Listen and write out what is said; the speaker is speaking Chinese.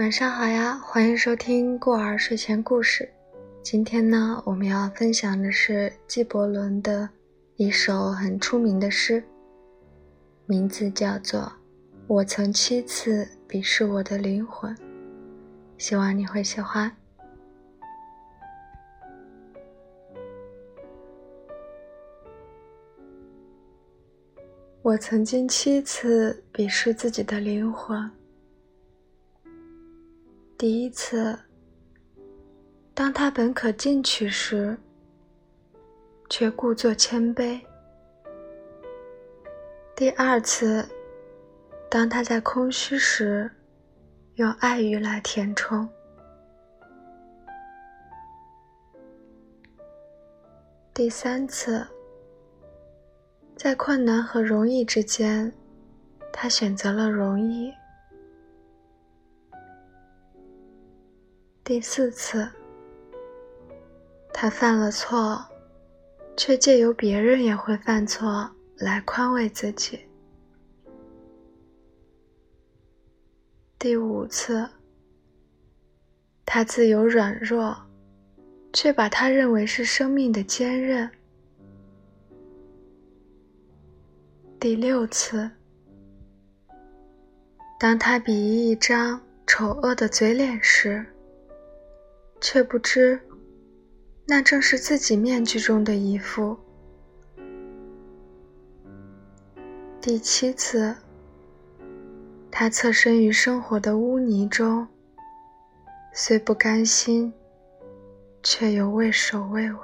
晚上好呀，欢迎收听过儿睡前故事。今天呢，我们要分享的是纪伯伦的一首很出名的诗，名字叫做《我曾七次鄙视我的灵魂》，希望你会喜欢。我曾经七次鄙视自己的灵魂。第一次，当他本可进取时，却故作谦卑；第二次，当他在空虚时，用爱欲来填充；第三次，在困难和容易之间，他选择了容易。第四次，他犯了错，却借由别人也会犯错来宽慰自己。第五次，他自由软弱，却把他认为是生命的坚韧。第六次，当他鄙夷一张丑恶的嘴脸时。却不知，那正是自己面具中的一副。第七次，他侧身于生活的污泥中，虽不甘心，却又畏首畏尾。